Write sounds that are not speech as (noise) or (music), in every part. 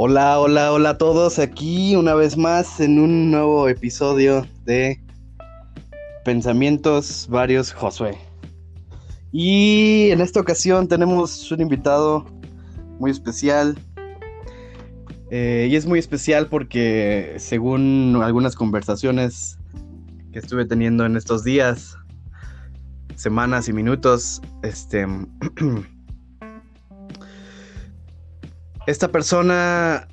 Hola, hola, hola a todos. Aquí una vez más en un nuevo episodio de Pensamientos Varios Josué. Y en esta ocasión tenemos un invitado muy especial. Eh, y es muy especial porque según algunas conversaciones que estuve teniendo en estos días, semanas y minutos, este... (clears throat) Esta persona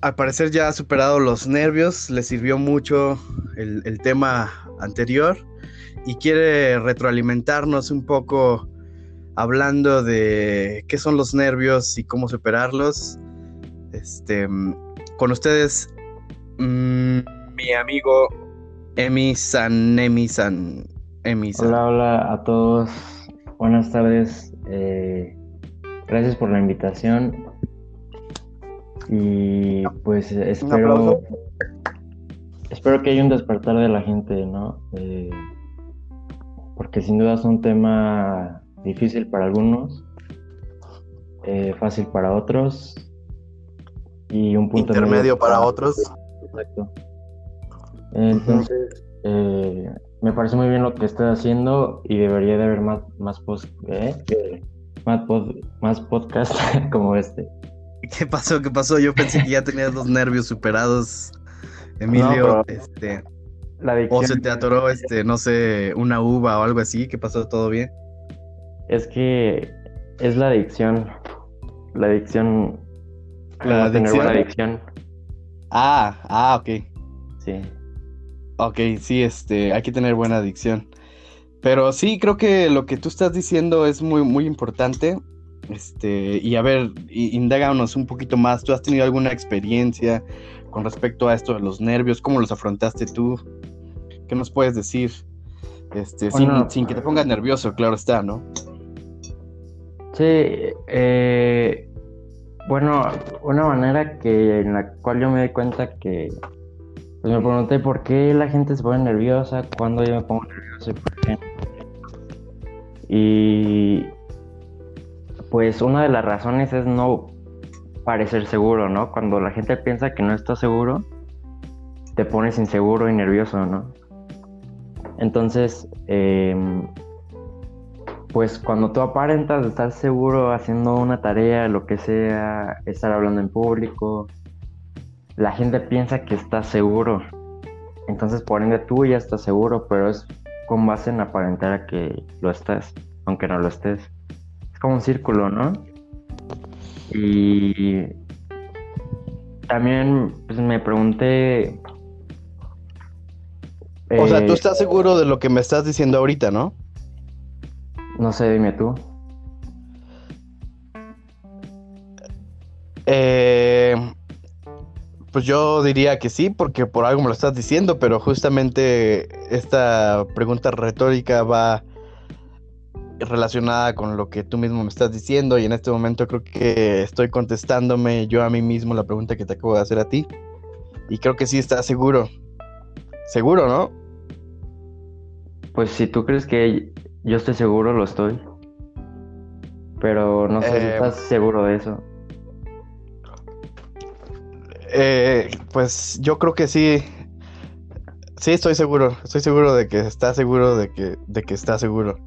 al parecer ya ha superado los nervios, le sirvió mucho el, tema anterior y quiere retroalimentarnos un poco hablando de qué son los nervios y cómo superarlos. Este, con ustedes, mmm, mi amigo Emi San, Emi San, Emi San. Hola, hola a todos. Buenas tardes. Eh, gracias por la invitación. Y pues espero. Espero que haya un despertar de la gente, ¿no? Eh, porque sin duda es un tema difícil para algunos, eh, fácil para otros y un punto intermedio para, para, otros. Exacto. Entonces, uh -huh. eh, me parece muy bien lo que estás haciendo y debería de haber más, más, post, ¿eh? más, pod, más podcast (laughs) como este. (laughs) ¿Qué pasó? ¿Qué pasó? Yo pensé que ya tenías los nervios superados, (laughs) Emilio. No, este, la adicción... O se te atoró, este, no sé, una uva o algo así. ¿Qué pasó? ¿Todo bien? Es que es la adicción. La adicción. La adicción. Buena adicción. Ah, ah, ok. Sí. Ok, sí, este, hay que tener buena adicción. Pero sí, creo que lo que tú estás diciendo es muy, muy importante. Este, y a ver, indáganos un poquito más. ¿Tú has tenido alguna experiencia con respecto a esto de los nervios? ¿Cómo los afrontaste tú? ¿Qué nos puedes decir? Este, sin, sin, que te pongas nervioso, claro está, ¿no? Sí, eh, bueno, una manera que en la cual yo me di cuenta que pues me pregunté por qué la gente se pone nerviosa, cuando yo me pongo nervioso y por qué. Y pues una de las razones es no parecer seguro, ¿no? Cuando la gente piensa que no está seguro, te pones inseguro y nervioso, ¿no? Entonces, eh, pues cuando tú aparentas estar seguro haciendo una tarea, lo que sea, estar hablando en público, la gente piensa que estás seguro. Entonces, por ende, tú ya estás seguro, pero es con base en aparentar a que lo estás, aunque no lo estés como un círculo, ¿no? Y también pues, me pregunté... O eh, sea, tú estás seguro de lo que me estás diciendo ahorita, ¿no? No sé, dime tú. Eh, pues yo diría que sí, porque por algo me lo estás diciendo, pero justamente esta pregunta retórica va relacionada con lo que tú mismo me estás diciendo y en este momento creo que estoy contestándome yo a mí mismo la pregunta que te acabo de hacer a ti y creo que sí estás seguro. Seguro, ¿no? Pues si tú crees que yo estoy seguro, lo estoy. Pero no sé eh, si estás seguro de eso. Eh, pues yo creo que sí. Sí, estoy seguro. Estoy seguro de que estás seguro de que, de que estás seguro.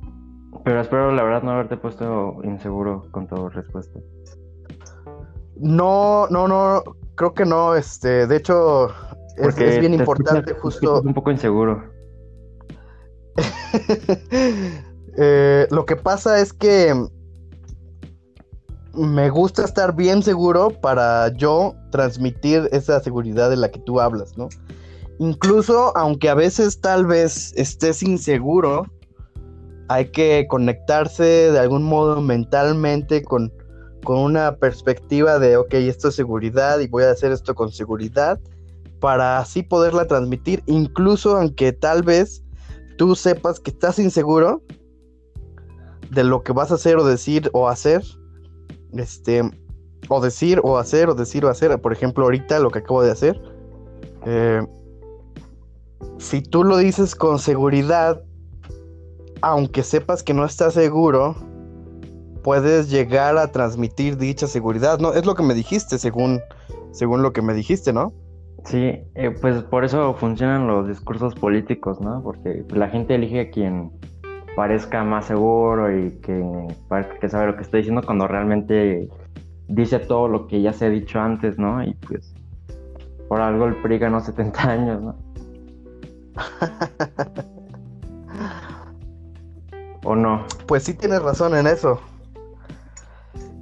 Pero espero la verdad no haberte puesto inseguro con tu respuesta. No, no, no, creo que no, este, de hecho es, es, bien importante escuchas, justo... Un poco inseguro. (laughs) eh, lo que pasa es que me gusta estar bien seguro para yo transmitir esa seguridad de la que tú hablas, ¿no? Incluso aunque a veces tal vez estés inseguro, hay que conectarse de algún modo mentalmente con, con una perspectiva de, ok, esto es seguridad y voy a hacer esto con seguridad para así poderla transmitir, incluso aunque tal vez tú sepas que estás inseguro de lo que vas a hacer o decir o hacer, este, o decir o hacer o decir o hacer, por ejemplo, ahorita lo que acabo de hacer, eh, si tú lo dices con seguridad, aunque sepas que no estás seguro, puedes llegar a transmitir dicha seguridad, ¿no? Es lo que me dijiste según según lo que me dijiste, ¿no? Sí, eh, pues por eso funcionan los discursos políticos, ¿no? Porque la gente elige a quien parezca más seguro y que parezca que sabe lo que está diciendo cuando realmente dice todo lo que ya se ha dicho antes, ¿no? Y pues por algo el PRI ganó 70 años, ¿no? (laughs) ¿O no? Pues sí tienes razón en eso.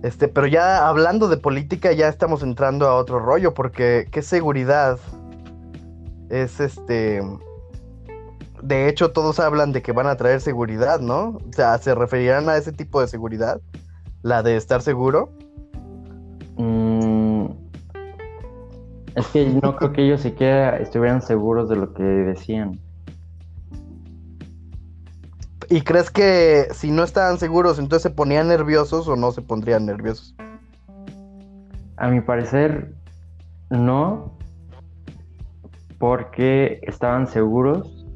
Este, pero ya hablando de política, ya estamos entrando a otro rollo, porque qué seguridad es este. De hecho, todos hablan de que van a traer seguridad, ¿no? O sea, ¿se referirán a ese tipo de seguridad? ¿La de estar seguro? Mm, es que no creo que ellos siquiera estuvieran seguros de lo que decían. ¿Y crees que si no estaban seguros, entonces se ponían nerviosos o no se pondrían nerviosos? A mi parecer, no, porque estaban seguros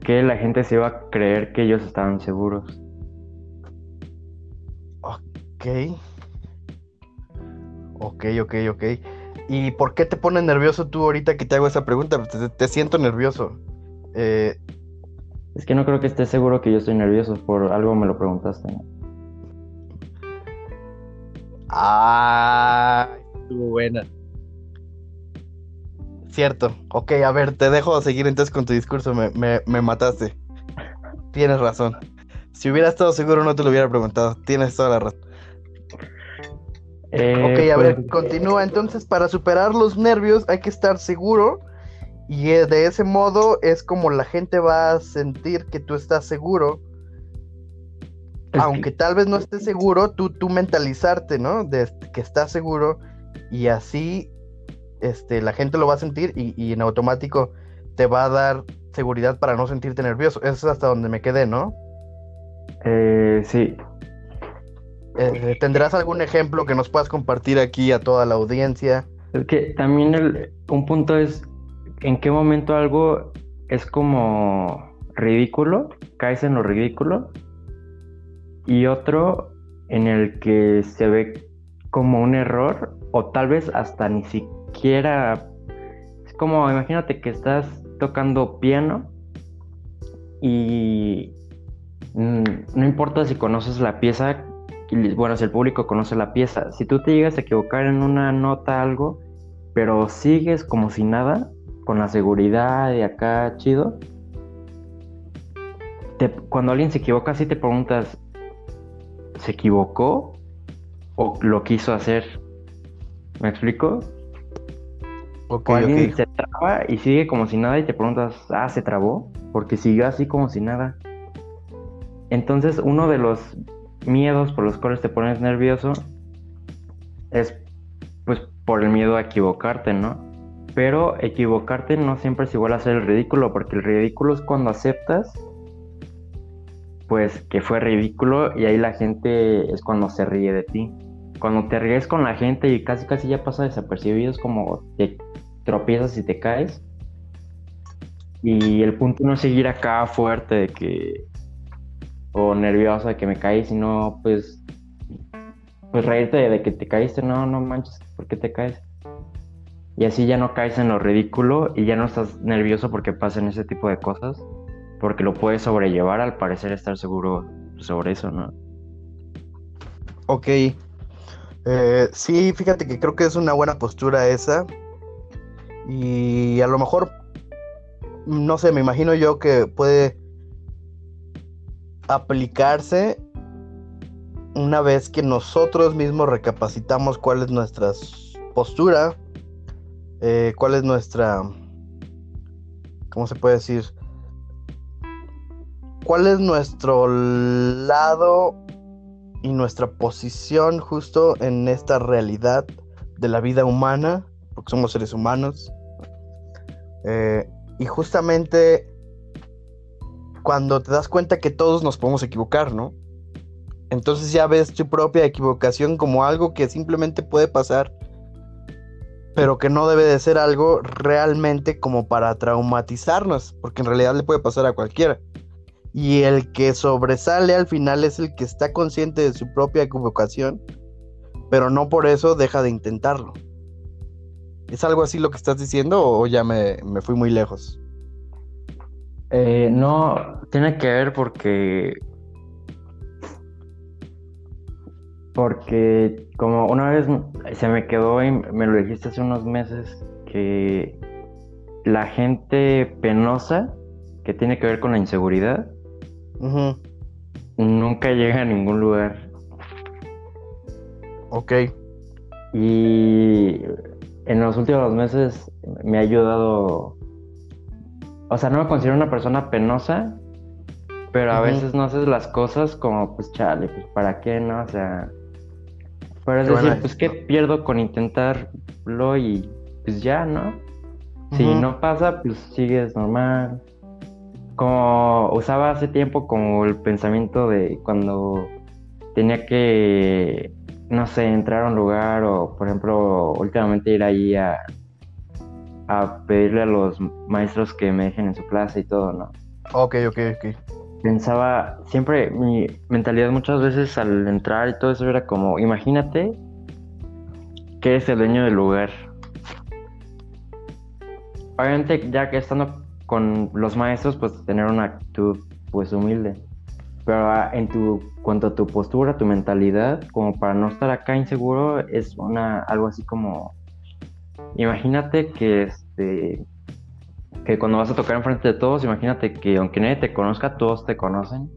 que la gente se iba a creer que ellos estaban seguros. Ok. Ok, ok, ok. ¿Y por qué te pones nervioso tú ahorita que te hago esa pregunta? Te, te siento nervioso. Eh, es que no creo que estés seguro que yo estoy nervioso, por algo me lo preguntaste. Ah, estuvo buena. Cierto. Ok, a ver, te dejo seguir entonces con tu discurso. Me, me, mataste. Tienes razón. Si hubiera estado seguro no te lo hubiera preguntado. Tienes toda la razón. Eh, ok, a ver, pues, continúa. Entonces, para superar los nervios hay que estar seguro y eh, de ese modo es como la gente va a sentir que tú estás seguro. Aunque tal vez no estés seguro, tú, tú mentalizarte, ¿no? De que estás seguro y así este, la gente lo va a sentir y, en automático te va a dar seguridad para no sentirte nervioso. Eso es hasta donde me quedé, ¿no? Eh, sí. Eh, ¿Tendrás algún ejemplo que nos puedas compartir aquí a toda la audiencia? Es que también el, un punto es en qué momento algo es como ridículo, caes en lo ridículo, y otro en el que se ve como un error, o tal vez hasta ni siquiera... Es como, imagínate que estás tocando piano y mm, no importa si conoces la pieza, bueno, si el público conoce la pieza, si tú te llegas a equivocar en una nota, algo, pero sigues como si nada, con la seguridad y acá chido. cuando alguien se equivoca, así te preguntas, ¿se equivocó o lo quiso hacer? ¿Me explico? o alguien se traba y sigue como si nada y te preguntas, ah, se trabó, porque siguió así como si nada. Entonces, uno de los miedos por los cuales te pones nervioso es pues por el miedo a equivocarte, ¿no? Pero equivocarte no siempre es igual a hacer el ridículo, porque el ridículo es cuando aceptas, pues que fue ridículo y ahí la gente es cuando se ríe de ti. Cuando te ríes con la gente y casi casi ya pasa desapercibido, es como te tropiezas y te caes. Y el punto no es seguir acá fuerte de que o nervioso de que me caí, sino pues pues reírte de que te caíste, no, no manches, ¿por qué te caes? Y así ya no caes en lo ridículo y ya no estás nervioso porque pasen ese tipo de cosas, porque lo puedes sobrellevar al parecer estar seguro sobre eso, ¿no? Ok. Eh, sí, fíjate que creo que es una buena postura esa. Y a lo mejor, no sé, me imagino yo que puede aplicarse una vez que nosotros mismos recapacitamos cuál es nuestra postura eh, cuál es nuestra, ¿cómo se puede decir? ¿Cuál es nuestro lado y nuestra posición justo en esta realidad de la vida humana? Porque somos seres humanos. Eh, y justamente cuando te das cuenta que todos nos podemos equivocar, ¿no? Entonces ya ves tu propia equivocación como algo que simplemente puede pasar pero que no debe de ser algo realmente como para traumatizarnos, porque en realidad le puede pasar a cualquiera. Y el que sobresale al final es el que está consciente de su propia equivocación, pero no por eso deja de intentarlo. ¿Es algo así lo que estás diciendo o ya me, me fui muy lejos? Eh, no, tiene que ver porque. Porque, como una vez se me quedó y me lo dijiste hace unos meses, que la gente penosa, que tiene que ver con la inseguridad, nunca llega a ningún lugar. Ok. Y en los últimos meses me ha ayudado o sea, no me considero una persona penosa, pero a veces no haces las cosas como, pues chale, pues para qué, ¿no? O sea, pero es decir, pues qué pierdo con intentarlo y pues ya, ¿no? Si no pasa, pues sigues normal. Como usaba hace tiempo como el pensamiento de cuando tenía que, no sé, entrar a un lugar o, por ejemplo, últimamente ir ahí a, a pedirle a los maestros que me dejen en su clase y todo, ¿no? Ok, ok, ok. Pensaba, siempre mi mentalidad muchas veces al entrar y todo eso era como, imagínate que es el dueño del lugar. Obviamente ya que estando con los maestros, pues tener una actitud pues humilde. Pero ah, en tu, cuanto a tu postura, tu mentalidad, como para no estar acá inseguro, es una algo así como Imagínate que este que cuando vas a tocar enfrente de todos, imagínate que aunque nadie te conozca, todos te conocen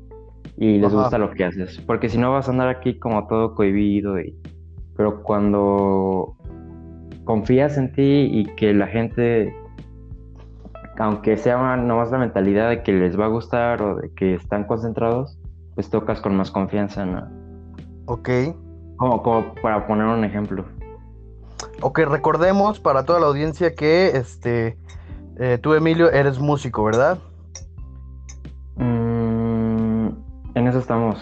y les gusta lo que haces. Porque si no vas a andar aquí como todo cohibido y pero cuando confías en ti y que la gente aunque sea nomás la mentalidad de que les va a gustar o de que están concentrados, pues tocas con más confianza, ¿no? Ok. Como, como para poner un ejemplo. Ok, recordemos para toda la audiencia que este eh, tú, Emilio, eres músico, ¿verdad? Mm, en eso estamos.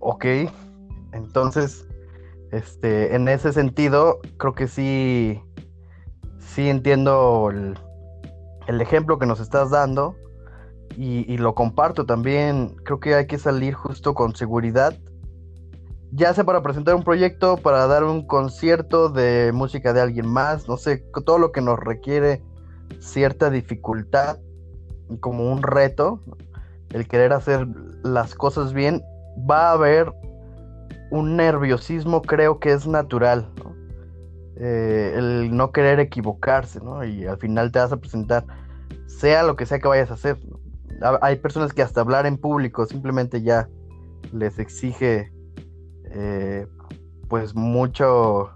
Ok, entonces, este, en ese sentido, creo que sí, sí entiendo el, ejemplo que nos estás dando y, y, lo comparto también. Creo que hay que salir justo con seguridad ya sea para presentar un proyecto, para dar un concierto de música de alguien más, no sé, todo lo que nos requiere cierta dificultad, como un reto, el querer hacer las cosas bien, va a haber un nerviosismo, creo que es natural, eh, el no querer equivocarse, ¿no? Y al final te vas a presentar, sea lo que sea que vayas a hacer. Hay personas que hasta hablar en público simplemente ya les exige eh, pues mucho,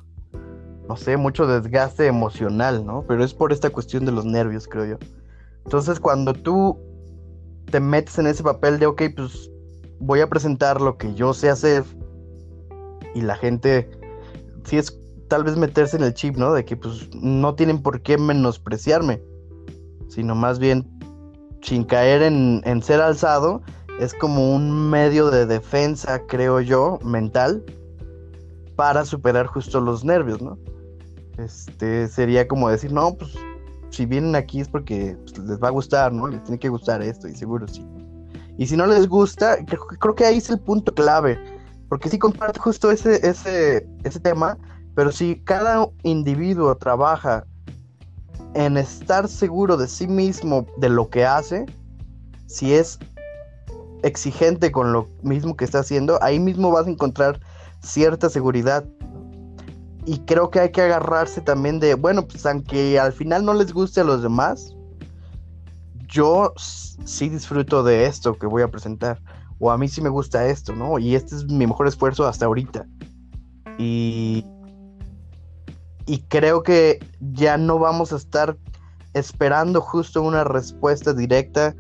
no sé, mucho desgaste emocional, ¿no? Pero es por esta cuestión de los nervios, creo yo. Entonces cuando tú te metes en ese papel de, ok, pues voy a presentar lo que yo sé hacer y la gente, si es tal vez meterse en el chip, ¿no? De que pues no tienen por qué menospreciarme, sino más bien sin caer en, en ser alzado, es como un medio de defensa, creo yo, mental, para superar justo los nervios, ¿no? Este sería como decir, no, pues si vienen aquí es porque pues, les va a gustar, ¿no? Les tiene que gustar esto, y seguro sí. Y si no les gusta, creo, que ahí es el punto clave, porque sí comparto justo ese, ese, ese tema, pero si cada individuo trabaja en estar seguro de sí mismo, de lo que hace, si es exigente con lo mismo que está haciendo, ahí mismo vas a encontrar cierta seguridad. Y creo que hay que agarrarse también de, bueno, pues aunque al final no les guste a los demás, yo sí disfruto de esto que voy a presentar. O a mí sí me gusta esto, ¿no? Y este es mi mejor esfuerzo hasta ahorita. Y, y creo que ya no vamos a estar esperando justo una respuesta directa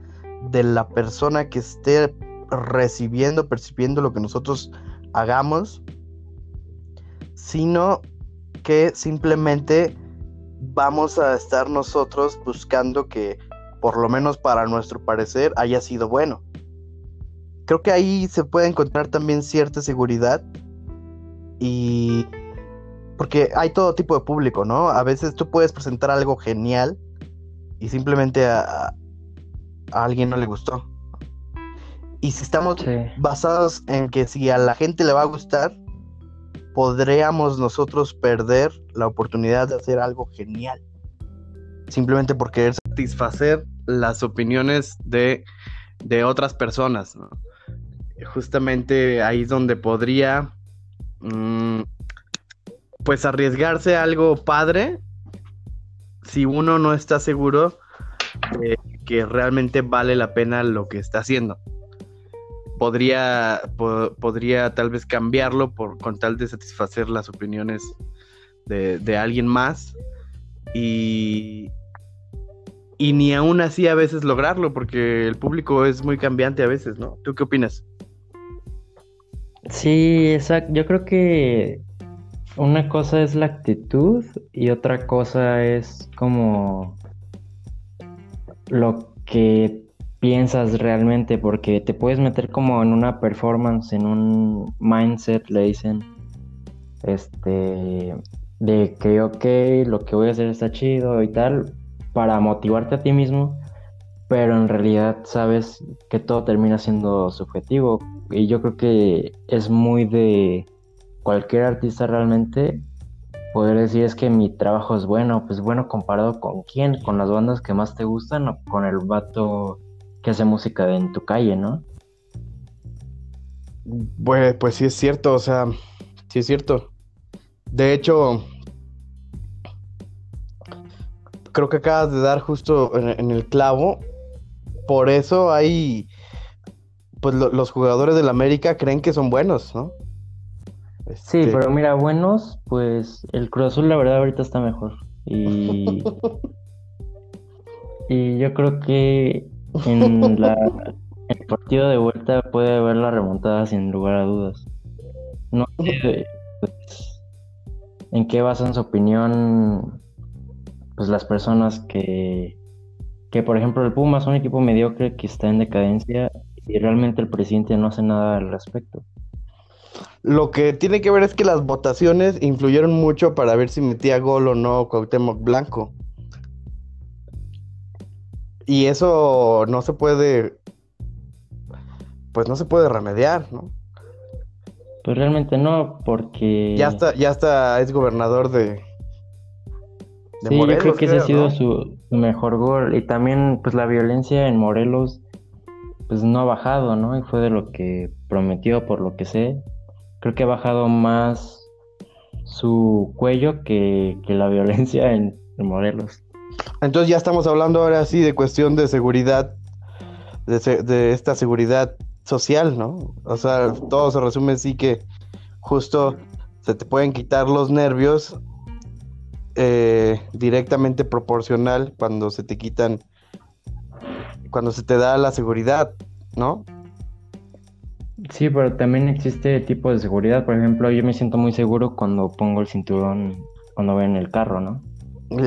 de la persona que esté recibiendo, percibiendo lo que nosotros hagamos, sino que simplemente vamos a estar nosotros buscando que, por lo menos para nuestro parecer, haya sido bueno. Creo que ahí se puede encontrar también cierta seguridad y porque hay todo tipo de público, ¿no? A veces tú puedes presentar algo genial y simplemente a, a alguien no le gustó. Y si estamos basados en que si a la gente le va a gustar, podríamos nosotros perder la oportunidad de hacer algo genial. Simplemente por querer satisfacer las opiniones de, de otras personas. Justamente ahí es donde podría mm, pues arriesgarse algo padre si uno no está seguro de que realmente vale la pena lo que está haciendo. Podría, podría tal vez cambiarlo por, con tal de satisfacer las opiniones de, alguien más y, y ni aún así a veces lograrlo porque el público es muy cambiante a veces, ¿no? ¿Tú qué opinas? Sí, exacto. Yo creo que una cosa es la actitud y otra cosa es como lo que piensas realmente, porque te puedes meter como en una performance, en un mindset, le dicen, este, de que, ok, lo que voy a hacer está chido y tal, para motivarte a ti mismo, pero en realidad sabes que todo termina siendo subjetivo. Y yo creo que es muy de cualquier artista realmente poder decir es que mi trabajo es bueno, pues bueno comparado con quién, con las bandas que más te gustan o con el vato que hace música en tu calle, ¿no? Pues, pues sí es cierto, o sea, sí es cierto. De hecho, creo que acabas de dar justo en, el clavo. Por eso hay, pues los jugadores del América creen que son buenos, ¿no? Sí, este pero mira, buenos, pues el Cruz Azul la verdad ahorita está mejor. Y, (laughs) y yo creo que en (laughs) la, el partido de vuelta puede haber la remontada sin lugar a dudas. No sé pues, en qué basan su opinión pues las personas que, que, por ejemplo, el Pumas es un equipo mediocre que está en decadencia y realmente el presidente no hace nada al respecto. Lo que tiene que ver es que las votaciones influyeron mucho para ver si metía gol o no Cuauhtémoc Blanco. Y eso no se puede, pues no se puede remediar, ¿no? Pues realmente no, porque... Ya está, ya está, es gobernador de, sí, yo creo que ese ha sido su, mejor gol. Y también, pues la violencia en Morelos, pues no ha bajado, ¿no? Y fue de lo que prometió, por lo que sé. Creo que ha bajado más su cuello que, la (laughs) violencia en, Morelos. Entonces ya estamos hablando ahora sí de cuestión de seguridad, de, esta seguridad social, ¿no? O sea, todo se resume así que justo se te pueden quitar los nervios eh, directamente proporcional cuando se te quitan, cuando se te da la seguridad, ¿no? Sí, pero también existe tipo de seguridad. Por ejemplo, yo me siento muy seguro cuando pongo el cinturón, cuando voy en el carro, ¿no?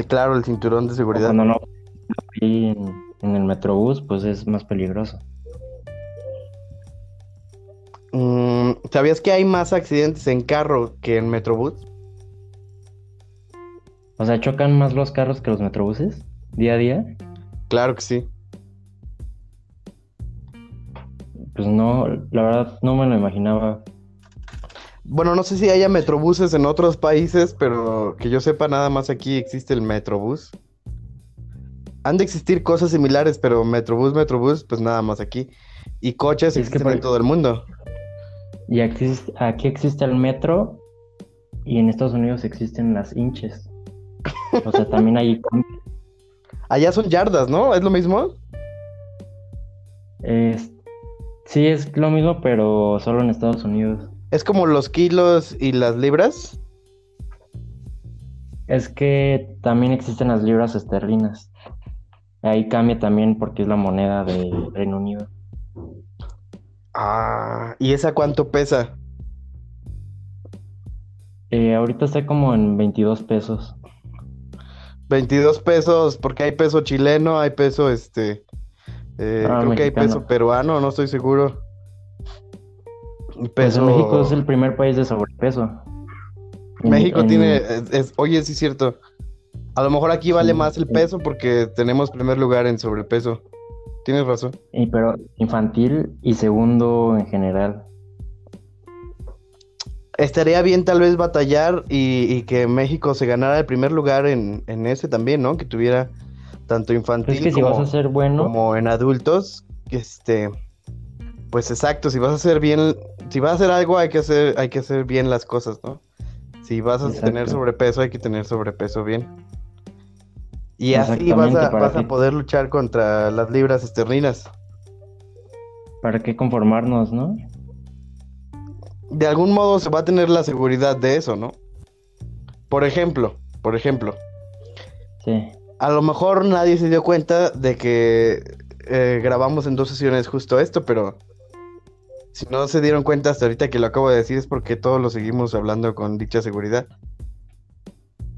Claro, el cinturón de seguridad. cuando no en, en, el metrobús, pues es más peligroso. Mm, ¿Sabías que hay más accidentes en carro que en metrobús? O sea, chocan más los carros que los metrobuses día a día. Claro que sí. Pues no, la verdad no me lo imaginaba. Bueno, no sé si haya metrobuses en otros países, pero que yo sepa, nada más aquí existe el metrobús. Han de existir cosas similares, pero metrobús, metrobús, pues nada más aquí. Y coches existen en todo el mundo. Y aquí, aquí existe el metro y en Estados Unidos existen las hinches. O sea, también hay... (laughs) Allá son yardas, ¿no? ¿Es lo mismo? Sí, es lo mismo, pero solo en Estados Unidos. ¿Es como los kilos y las libras? Es que también existen las libras esterlinas. Ahí cambia también porque es la moneda del Reino Unido. Ah, ¿y esa cuánto pesa? Eh, ahorita está como en 22 pesos. 22 pesos, porque hay peso chileno, hay peso este. Eh, ah, creo que hay peso peruano, no estoy seguro. Pues peso... México es el primer país de sobrepeso. México tiene. oye, sí es cierto. A lo mejor aquí vale más el peso porque tenemos primer lugar en sobrepeso. Tienes razón. Y pero infantil y segundo en general. estaría bien tal vez batallar y, y que México se ganara el primer lugar en, en ese también, ¿no? Que tuviera tanto infantil Es que si como, vas a ser bueno, como en adultos, este, pues exacto, si vas a hacer bien, si vas a hacer algo hay que hacer, hay que hacer bien las cosas, ¿no? Si vas a Exacto. tener sobrepeso, hay que tener sobrepeso bien. Y así vas a, vas a poder luchar contra las libras esterlinas. ¿para qué conformarnos, no? De algún modo se va a tener la seguridad de eso, ¿no? Por ejemplo, por ejemplo, Sí. a lo mejor nadie se dio cuenta de que eh, grabamos en dos sesiones justo esto, pero si no se dieron cuenta hasta ahorita que lo acabo de decir es porque todos lo seguimos hablando con dicha seguridad.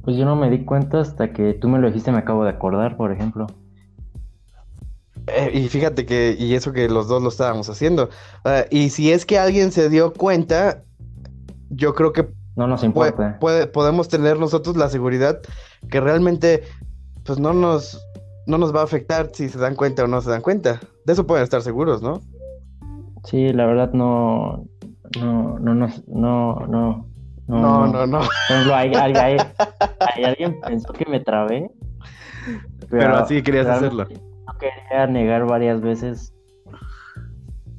Pues yo no me di cuenta hasta que tú me lo dijiste, me acabo de acordar, por ejemplo. Eh, y fíjate que, y eso que los dos lo estábamos haciendo. Ah, y si es que alguien se dio cuenta, yo creo que No nos importa. puede- podemos tener nosotros la seguridad que realmente, pues no nos, no nos va a afectar si se dan cuenta o no se dan cuenta. De eso pueden estar seguros, ¿no? Sí, la verdad no, no, no, no, no, no, No, no, no. Por ejemplo, hay, hay- hay- (laughs) hay- alguien pensó que me trabé, Pero así querías hacerlo. Yo quería negar varias veces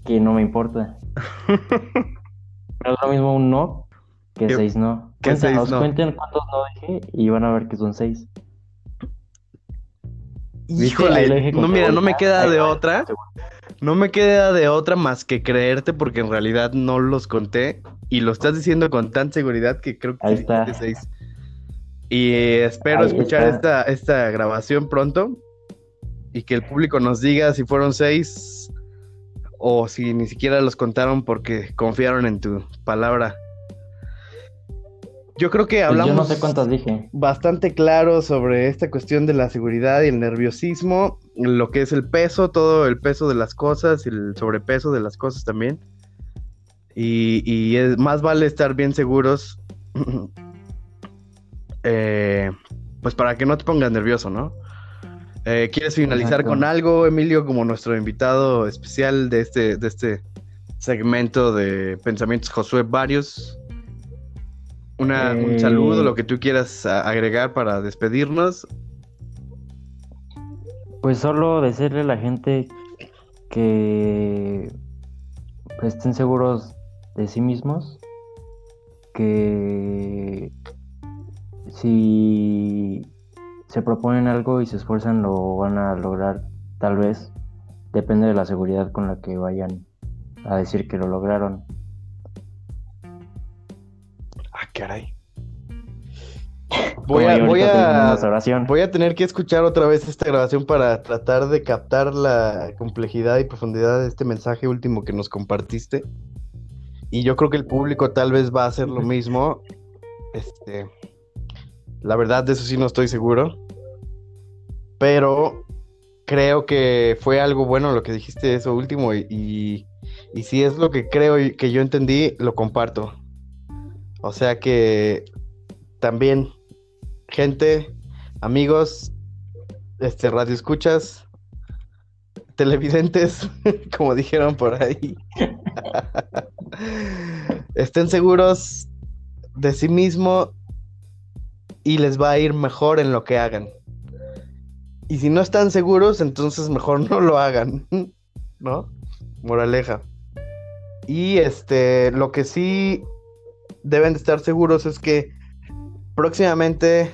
que no me importa. (laughs) Pero es lo mismo un no que Que- seis no. que seis Cuéntanos, no. cuenten cuántos no dije y van a ver que son seis. Híjole, no, mira, no me queda de otra. No me queda de otra más que creerte porque en realidad no los conté y lo estás diciendo con tan seguridad que creo que Ahí está. seis. Y eh, espero Ahí escuchar está. esta, esta grabación pronto y que el público nos diga si fueron seis o si ni siquiera los contaron porque confiaron en tu palabra. Yo creo que Pues hablamos yo no sé cuántas dije. bastante claro sobre esta cuestión de la seguridad y el nerviosismo, lo que es el peso, todo el peso de las cosas y el sobrepeso de las cosas también. Y, y es, más vale estar bien seguros, (clears throat) eh, pues para que no te pongas nervioso, ¿no? Eh, ¿Quieres finalizar Exacto. con algo, Emilio, como nuestro invitado especial de este, de este segmento de Pensamientos Josué Varios? Una, un Eh, saludo, lo que tú quieras agregar para despedirnos. Pues solo decirle a la gente que estén seguros de sí mismos, que si se proponen algo y se esfuerzan lo van a lograr, tal vez, depende de la seguridad con la que vayan a decir que lo lograron. Caray. Voy a, voy, a, voy a tener que escuchar otra vez esta grabación para tratar de captar la complejidad y profundidad de este mensaje último que nos compartiste. Y yo creo que el público tal vez va a hacer lo mismo. (laughs) Este, la verdad, de eso sí no estoy seguro. Pero creo que fue algo bueno lo que dijiste eso último. Y, y, y si es lo que creo y que yo entendí, lo comparto. O sea que también, gente, amigos, este, radio escuchas, televidentes, (laughs) como dijeron por ahí, (laughs) estén seguros de sí mismo y les va a ir mejor en lo que hagan. Y si no están seguros, entonces mejor no lo hagan, (laughs) ¿no? Moraleja. Y este, lo que sí deben de estar seguros es que próximamente,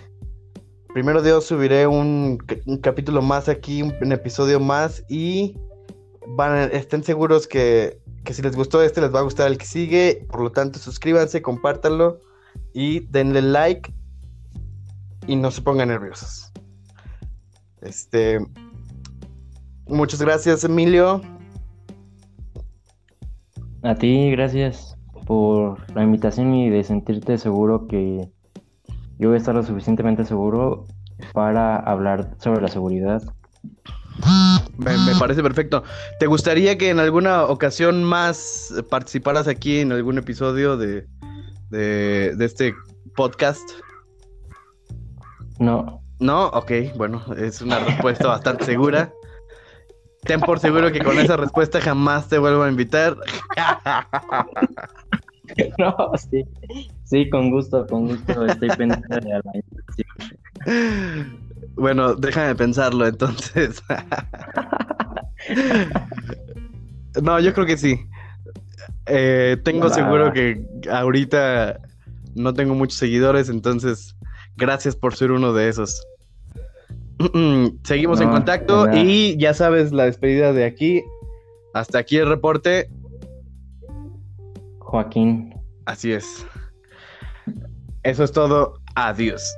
primero Dios, subiré un, ca- un capítulo más aquí, un, episodio más y van estén seguros que, que si les gustó este, les va a gustar el que sigue. Por lo tanto, suscríbanse, compártanlo y denle like y no se pongan nerviosos. Este, muchas gracias, Emilio. A ti, gracias por la invitación y de sentirte seguro que yo voy a estar lo suficientemente seguro para hablar sobre la seguridad. Me, me parece perfecto. ¿Te gustaría que en alguna ocasión más participaras aquí en algún episodio de, de, de este podcast? No, No, ok, bueno, es una respuesta bastante segura. (laughs) Ten por seguro que con esa (laughs) respuesta jamás te vuelvo a invitar. (laughs) no, sí. Sí, con gusto, con gusto. Estoy pendiente de la invitación. Bueno, déjame pensarlo entonces. (laughs) no, yo creo que sí. Eh, tengo seguro que ahorita no tengo muchos seguidores, entonces gracias por ser uno de esos. Seguimos en contacto y ya sabes la despedida de aquí. Hasta aquí el reporte. Joaquín. Así es. Eso es todo. Adiós.